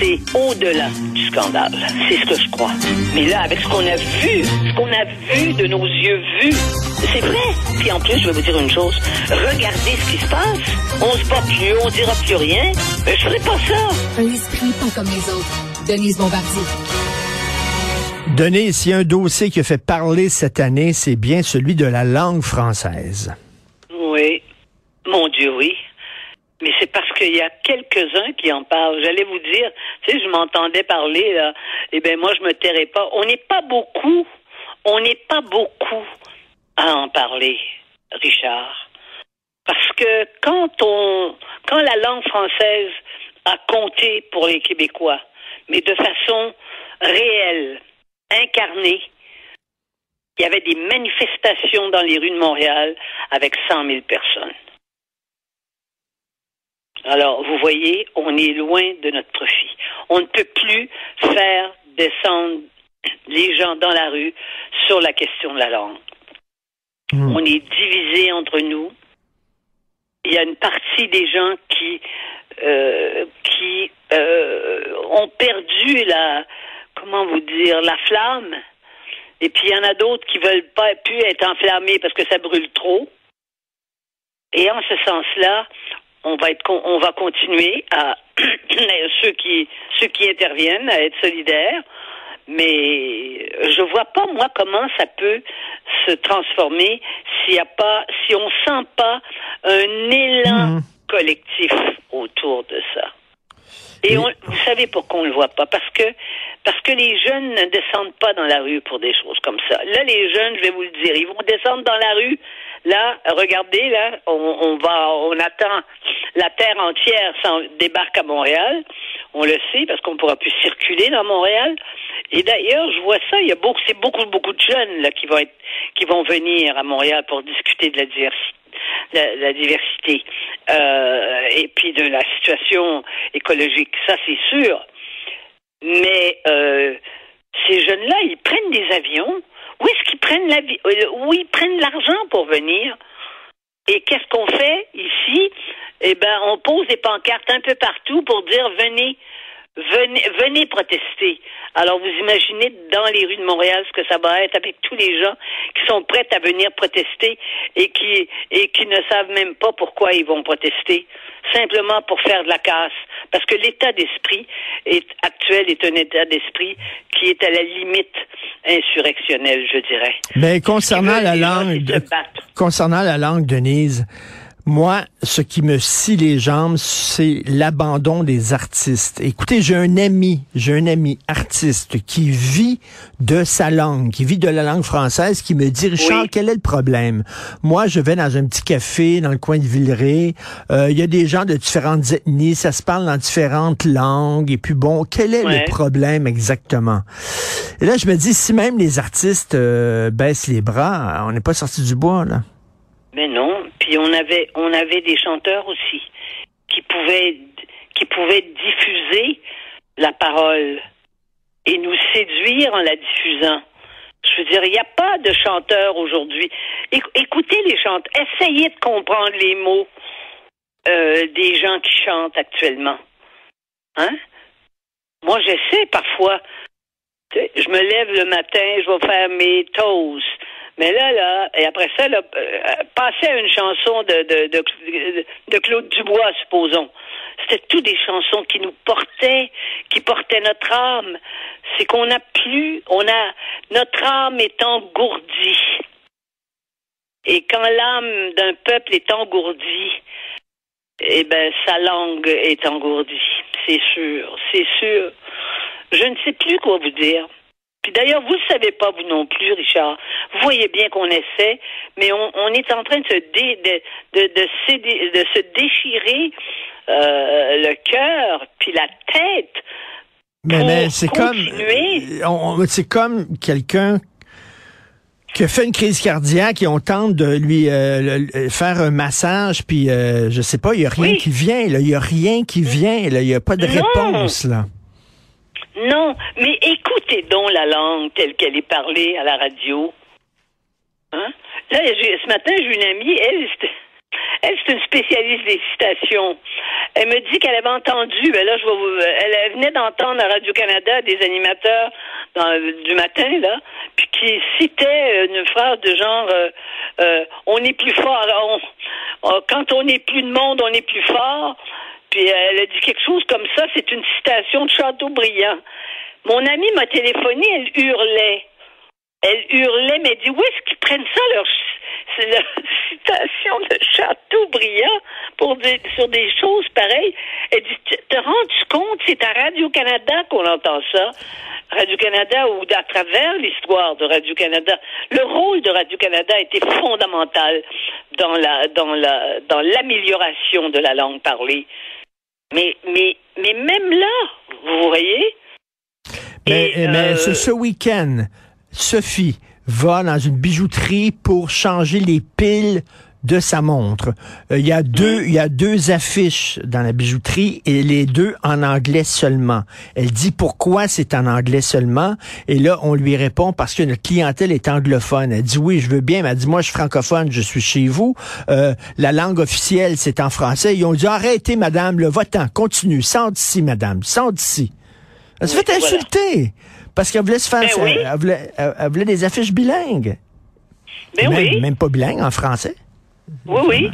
c'est au-delà du scandale. C'est ce que je crois. Mais là, avec ce qu'on a vu, ce qu'on a vu de nos yeux vus, c'est vrai. Puis en plus, je vais vous dire une chose. Regardez ce qui se passe. On se bat plus, on dira plus rien. Mais je ferai pas ça. Un esprit pas comme les autres. Denise Bombardier. Denise, s'il y a un dossier qui a fait parler cette année, c'est bien celui de la langue française. Oui. Mon Dieu, oui. Mais c'est parce qu'il y a quelques-uns qui en parlent. J'allais vous dire, tu sais, je m'entendais parler, là. Eh bien, moi, je me tairais pas. On n'est pas beaucoup, on n'est pas beaucoup à en parler, Richard. Parce que quand on, quand la langue française a compté pour les Québécois, mais de façon réelle, incarnée, il y avait des manifestations dans les rues de Montréal avec 100 000 personnes. Alors, vous voyez, on est loin de notre profit. On ne peut plus faire descendre les gens dans la rue sur la question de la langue. On est divisé entre nous. Il y a une partie des gens qui euh, qui euh, ont perdu la comment vous dire la flamme. Et puis il y en a d'autres qui veulent pas plus être enflammés parce que ça brûle trop. Et en ce sens-là, on va être on va continuer à ceux qui ceux qui interviennent à être solidaires mais je vois pas moi comment ça peut se transformer s'il y a pas si on sent pas un élan Mhm. collectif autour de ça. Et on, vous savez pourquoi on le voit pas? Parce que parce que les jeunes ne descendent pas dans la rue pour des choses comme ça. Là, les jeunes, je vais vous le dire, ils vont descendre dans la rue. Là, regardez, là, on, va, on attend la terre entière s'en débarque à Montréal. On le sait parce qu'on pourra plus circuler dans Montréal. Et d'ailleurs, je vois ça. Il y a beaucoup, c'est beaucoup, beaucoup de jeunes là qui vont être, qui vont venir à Montréal pour discuter de la diversité la, la diversité euh, et puis de la situation écologique, ça c'est sûr. Mais euh, ces jeunes-là, ils prennent des avions. Où est-ce qu'ils prennent la euh, où ils prennent l'argent pour venir Et qu'est-ce qu'on fait ici Eh ben, on pose des pancartes un peu partout pour dire venez, venez, venez protester. Alors vous imaginez dans les rues de Montréal ce que ça va être avec tous les gens qui sont prêts à venir protester et qui et qui ne savent même pas pourquoi ils vont protester, simplement pour faire de la casse. Parce que l'état d'esprit est, actuel est un état d'esprit qui est à la limite insurrectionnel, je dirais. Mais concernant la langue, concernant la langue, Denise, moi, ce qui me scie les jambes, c'est l'abandon des artistes. Écoutez, j'ai un ami, j'ai un ami artiste qui vit de sa langue, qui vit de la langue française, qui me dit, Richard, Oui. quel est le problème? Moi, je vais dans un petit café dans le coin de Villeray. Euh, Il y a des gens de différentes ethnies, ça se parle dans différentes langues. Et puis bon, quel est Ouais. le problème exactement? Et là, je me dis, si même les artistes euh, baissent les bras, on n'est pas sorti du bois, là. Mais non. Puis on avait, on avait des chanteurs aussi qui pouvaient, qui pouvaient diffuser la parole et nous séduire en la diffusant. Je veux dire, il n'y a pas de chanteurs aujourd'hui. Éc- Écoutez les chanteurs. Essayez de comprendre les mots euh, des gens qui chantent actuellement. Hein? Moi, j'essaie parfois. Je me lève le matin, je vais faire mes toasts. Mais là, là, et après ça, là, euh, passer à une chanson de, de, de, de Claude Dubois, supposons. C'était toutes des chansons qui nous portaient, qui portaient notre âme. C'est qu'on n'a plus, on a, notre âme est engourdie. Et quand l'âme d'un peuple est engourdie, eh ben, sa langue est engourdie. C'est sûr, c'est sûr. Je ne sais plus quoi vous dire. Puis d'ailleurs, vous ne le savez pas, vous non plus, Richard. Vous voyez bien qu'on essaie, mais on, on est en train de se, dé, de, de, de, de se déchirer euh, le cœur, puis la tête. Mais, mais c'est comme, continuer. euh, c'est comme quelqu'un qui a fait une crise cardiaque et on tente de lui euh, le- faire un massage, puis euh, je sais pas, il y a rien Oui. qui vient, il y a rien qui vient, il y a pas de Non. réponse, là. Non, mais écoutez donc la langue telle qu'elle est parlée à la radio. Hein? Là, ce matin, j'ai une amie, elle, Elle, c'est une spécialiste des citations. Elle me dit qu'elle avait entendu, ben là, je vais vous, elle venait d'entendre à Radio-Canada des animateurs du matin, là, puis qui citaient une phrase de genre euh, euh, On est plus fort, quand on n'est plus de monde, on est plus fort. Puis elle a dit quelque chose comme ça, c'est une citation de Chateaubriand. Mon amie m'a téléphoné, elle hurlait. Elle hurlait, mais elle dit, où est-ce qu'ils prennent ça, leur, citation de Chateaubriand pour sur des choses pareilles? Elle dit, te rends-tu compte, c'est à Radio-Canada qu'on entend ça? Radio-Canada ou à travers l'histoire de Radio-Canada. Le rôle de Radio-Canada a été fondamental dans la, dans la, dans l'amélioration de la langue parlée. Mais, mais, mais même là, vous voyez? Mais, Et, mais euh, ce week-end, Sophie va dans une bijouterie pour changer les piles de sa montre. Euh, il y a deux, il y a deux affiches dans la bijouterie et les deux en anglais seulement. Elle dit pourquoi c'est en anglais seulement et là on lui répond parce que notre clientèle est anglophone. Elle dit oui, je veux bien, mais elle dit moi je suis francophone, je suis chez vous. Euh, la langue officielle c'est en français. Ils ont dit arrêtez madame, le votant continue, sors d'ici madame, sors d'ici. Elle se fait insulter. Parce qu'elle voulait se faire. Ben oui. elle, voulait, elle, voulait, des affiches bilingues. Mais même, oui. même pas bilingues en français. Oui, oui.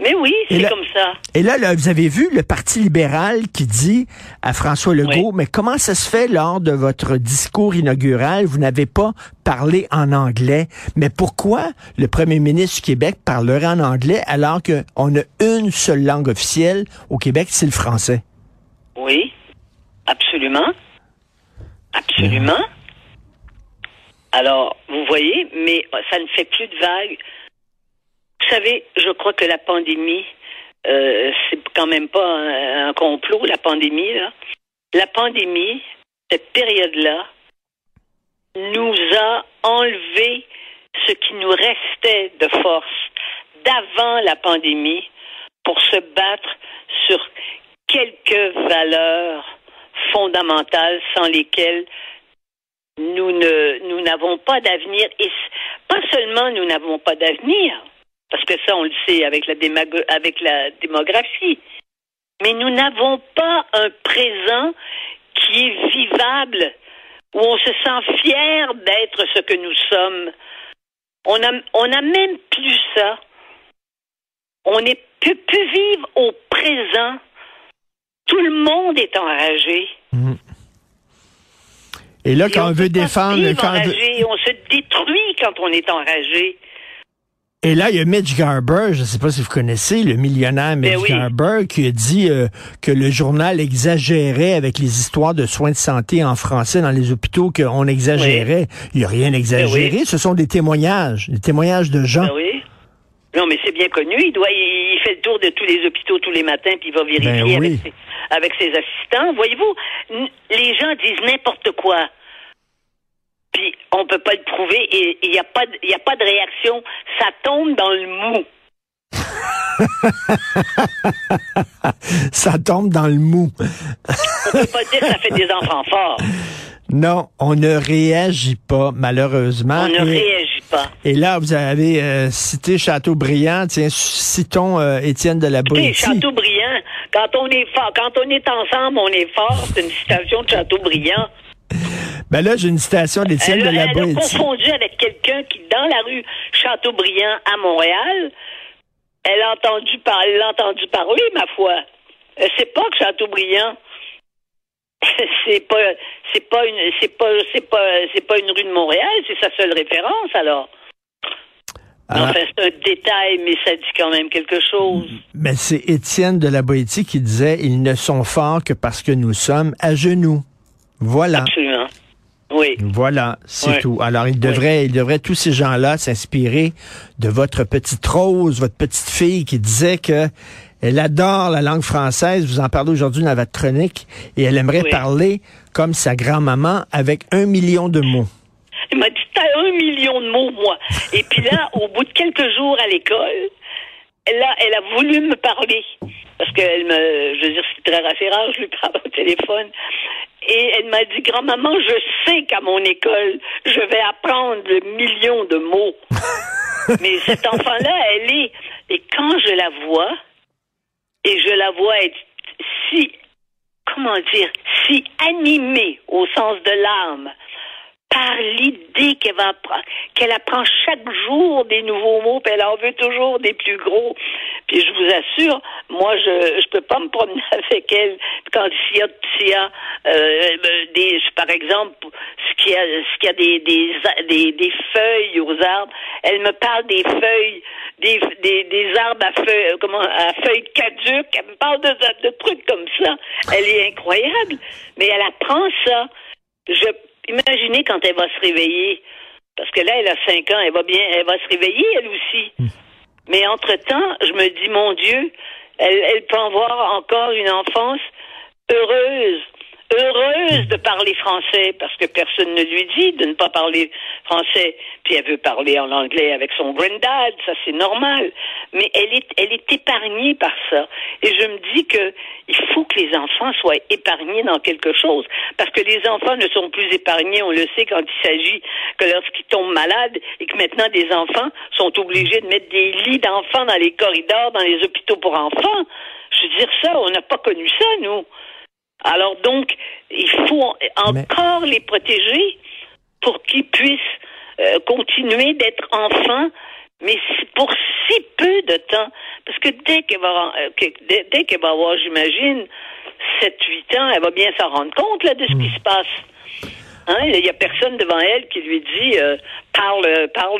Mais oui, c'est comme ça. Et là, là, vous avez vu le Parti libéral qui dit à François Legault, Oui. mais comment ça se fait lors de votre discours inaugural, vous n'avez pas parlé en anglais? Mais pourquoi le premier ministre du Québec parlerait en anglais alors qu'on a une seule langue officielle au Québec, c'est le français? Oui, absolument. Absolument. Alors, vous voyez, mais ça ne fait plus de vagues. Savez, je crois que la pandémie, euh, c'est quand même pas un, un complot, la pandémie, là. La pandémie, cette période-là, nous a enlevé ce qui nous restait de force d'avant la pandémie pour se battre sur quelques valeurs fondamentales sans lesquelles nous ne nous n'avons pas d'avenir et pas seulement nous n'avons pas d'avenir parce que ça on le sait avec la démago- avec la démographie. Mais nous n'avons pas un présent qui est vivable où on se sent fier d'être ce que nous sommes. On a on a même plus ça. On ne peut plus vivre au présent. Tout le monde est enragé. Et là, Et quand on, veut défendre... vivre quand enragé. On se détruit quand on est enragé. Et là, il y a Mitch Garber, je ne sais pas si vous connaissez, le millionnaire Mitch Ben oui. Garber, qui a dit euh, que le journal exagérait avec les histoires de soins de santé en français dans les hôpitaux, qu'on exagérait. Il n'y a rien exagéré, Ben oui. ce sont des témoignages, des témoignages de gens. Ben oui. Non, mais c'est bien connu. Il doit, il, fait le tour de tous les hôpitaux tous les matins, puis il va vérifier Ben avec, ses, avec ses assistants. Voyez-vous, les gens disent n'importe quoi. Puis on peut pas le prouver et il n'y a pas, de- il y a pas de réaction. Ça tombe dans le mou. Ça tombe dans le mou. On peut pas dire que ça fait des enfants forts. Non, on ne réagit pas, malheureusement. On ne Et- réagit pas. Et là, vous avez euh, cité Chateaubriand. Tiens, citons euh, Étienne de la Écoutez, Boétie. Chateaubriand, quand on est fort, quand on est ensemble, on est fort. C'est une citation de Chateaubriand. Ben là, j'ai une citation d'Étienne de la elle a Boétie. confondu avec quelqu'un qui, dans la rue Chateaubriand à Montréal, elle a entendu, par, elle l'a entendu parler, ma foi. Elle sait pas que Chateaubriand, c'est pas, c'est pas une, c'est pas, c'est pas, c'est pas une rue de Montréal, c'est sa seule référence, alors. Ah. Enfin, c'est un détail, mais ça dit quand même quelque chose. Mais c'est Étienne de la Boétie qui disait ils ne sont forts que parce que nous sommes à genoux. Voilà. Absolument. Oui. Voilà, c'est tout. Alors, il devrait, il devrait tous ces gens-là s'inspirer de votre petite Rose, votre petite fille qui disait que elle adore la langue française. Vous en parlez aujourd'hui dans votre chronique et elle aimerait Oui. parler comme sa grand-maman avec un million de mots. Il m'a dit, t'as un million de mots, moi. Et puis là, au bout de quelques jours à l'école, elle elle a voulu me parler. Parce qu'elle me, je veux dire, c'est très rare, je lui parle au téléphone. Et elle m'a dit, grand-maman, je sais qu'à mon école, je vais apprendre le million de mots. Mais cet enfant-là, elle est. Et quand je la vois, et je la vois être si, comment dire, si animée au sens de l'âme par l'idée qu'elle va qu'elle apprend chaque jour des nouveaux mots, puis elle en veut toujours des plus gros. Puis je vous assure, moi je je peux pas me promener avec elle quand s'il y a s'il y a euh, des par exemple ce qu'il y a ce qu'il a des, des des feuilles aux arbres, elle me parle des feuilles des, des, des arbres à feuilles comment à feuilles caduques, elle me parle de, de trucs comme ça. Elle est incroyable, mais elle apprend ça. Je imaginez quand elle va se réveiller. Parce que là, elle a cinq ans, elle va bien, elle va se réveiller, elle aussi. Hmm. Mais entre-temps, je me dis, mon Dieu, elle, elle peut avoir encore une enfance heureuse, heureuse de parler français parce que personne ne lui dit de ne pas parler français. Puis elle veut parler en anglais avec son granddad, ça c'est normal. Mais elle est, elle est épargnée par ça. Et je me dis que il faut que les enfants soient épargnés dans quelque chose parce que les enfants ne sont plus épargnés. On le sait quand il s'agit que lorsqu'ils tombent malades et que maintenant des enfants sont obligés de mettre des lits d'enfants dans les corridors, dans les hôpitaux pour enfants. Je veux dire ça, on n'a pas connu ça, nous. Alors donc, il faut encore les protéger pour qu'ils puissent euh, continuer d'être enfants, mais pour si peu de temps. Parce que dès qu'elle va, euh, dès, qu'elle va avoir, j'imagine, 7-8 ans, elle va bien s'en rendre compte là, de ce qui hmm. se passe. Hein? Il n'y a personne devant elle qui lui dit euh, parle, parle.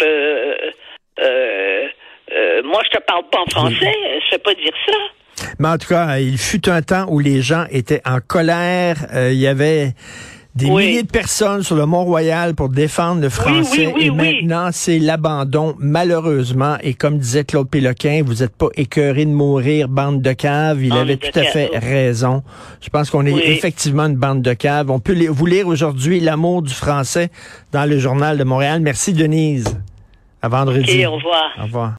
moi, je te parle pas en français. Je ne sais pas dire ça. Mais en tout cas, il fut un temps où les gens étaient en colère. Euh, il y avait des milliers de personnes sur le Mont-Royal pour défendre le français. et maintenant, c'est l'abandon, malheureusement. Et comme disait Claude Péloquin, vous n'êtes pas écœuré de mourir, bande de caves. Il avait tout à fait raison. Je pense qu'on est effectivement une bande de caves. On peut vous lire aujourd'hui L'amour du français dans le journal de Montréal. Merci, Denise. À vendredi. au revoir. Au revoir.